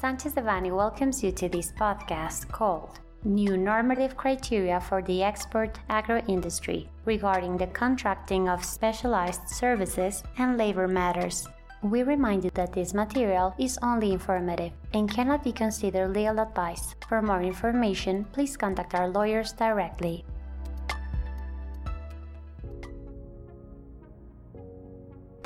Sanchez Devanny welcomes you to this podcast called New Normative Criteria for the Export Agro Industry regarding the contracting of specialized services and labor matters. We remind you that this material is only informative and cannot be considered legal advice. For more information, please contact our lawyers directly.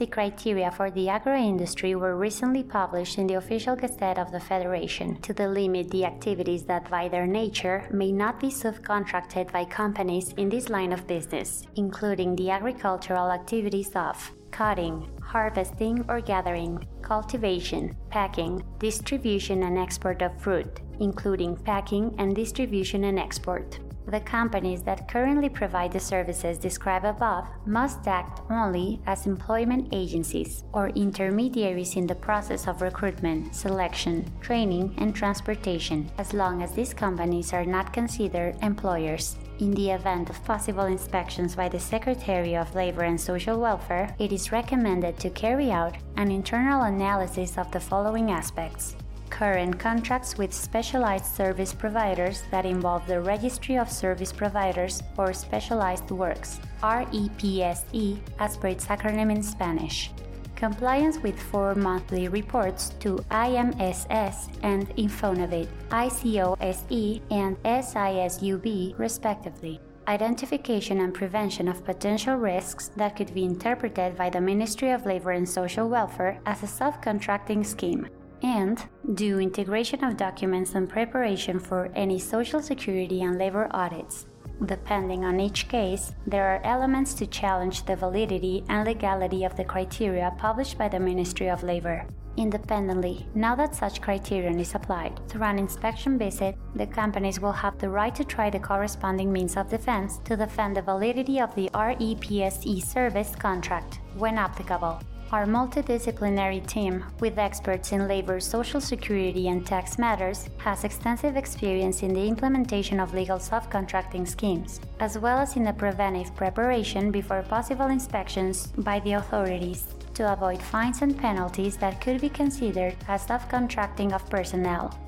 The criteria for the agro industry were recently published in the official Gazette of the Federation to delimit the activities that, by their nature, may not be subcontracted by companies in this line of business, including the agricultural activities of cutting, harvesting or gathering, cultivation, packing, distribution and export of fruit, including packing and distribution and export. The companies that currently provide the services described above must act only as employment agencies or intermediaries in the process of recruitment, selection, training, and transportation, as long as these companies are not considered employers. In the event of possible inspections by the Secretary of Labor and Social Welfare, it is recommended to carry out an internal analysis of the following aspects current contracts with specialized service providers that involve the Registry of Service Providers for Specialized Works, REPSE as per its acronym in Spanish. Compliance with four monthly reports to IMSS and Infonavit, ICSOE and SISUB, respectively. Identification and prevention of potential risks that could be interpreted by the Ministry of Labor and Social Welfare as a subcontracting scheme and do integration of documents and preparation for any Social Security and labor audits. Depending on each case, there are elements to challenge the validity and legality of the criteria published by the Ministry of Labor. Independently, now that such criterion is applied through an inspection visit, the companies will have the right to try the corresponding means of defense to defend the validity of the REPSE service contract, when applicable. Our multidisciplinary team, with experts in labor, social security, and tax matters, has extensive experience in the implementation of legal subcontracting schemes, as well as in the preventive preparation before possible inspections by the authorities to avoid fines and penalties that could be considered as subcontracting of personnel.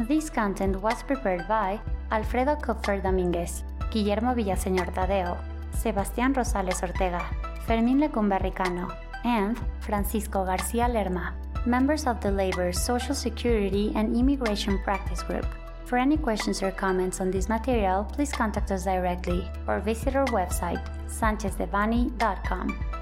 This content was prepared by Alfredo Kupfer Dominguez, Guillermo Villaseñor Tadeo, Sebastián Rosales Ortega, Fermín Lecumberri Cano, and Francisco García Lerma, members of the Labor, Social Security, and Immigration Practice Group. For any questions or comments on this material, please contact us directly or visit our website, sanchezdevanny.com.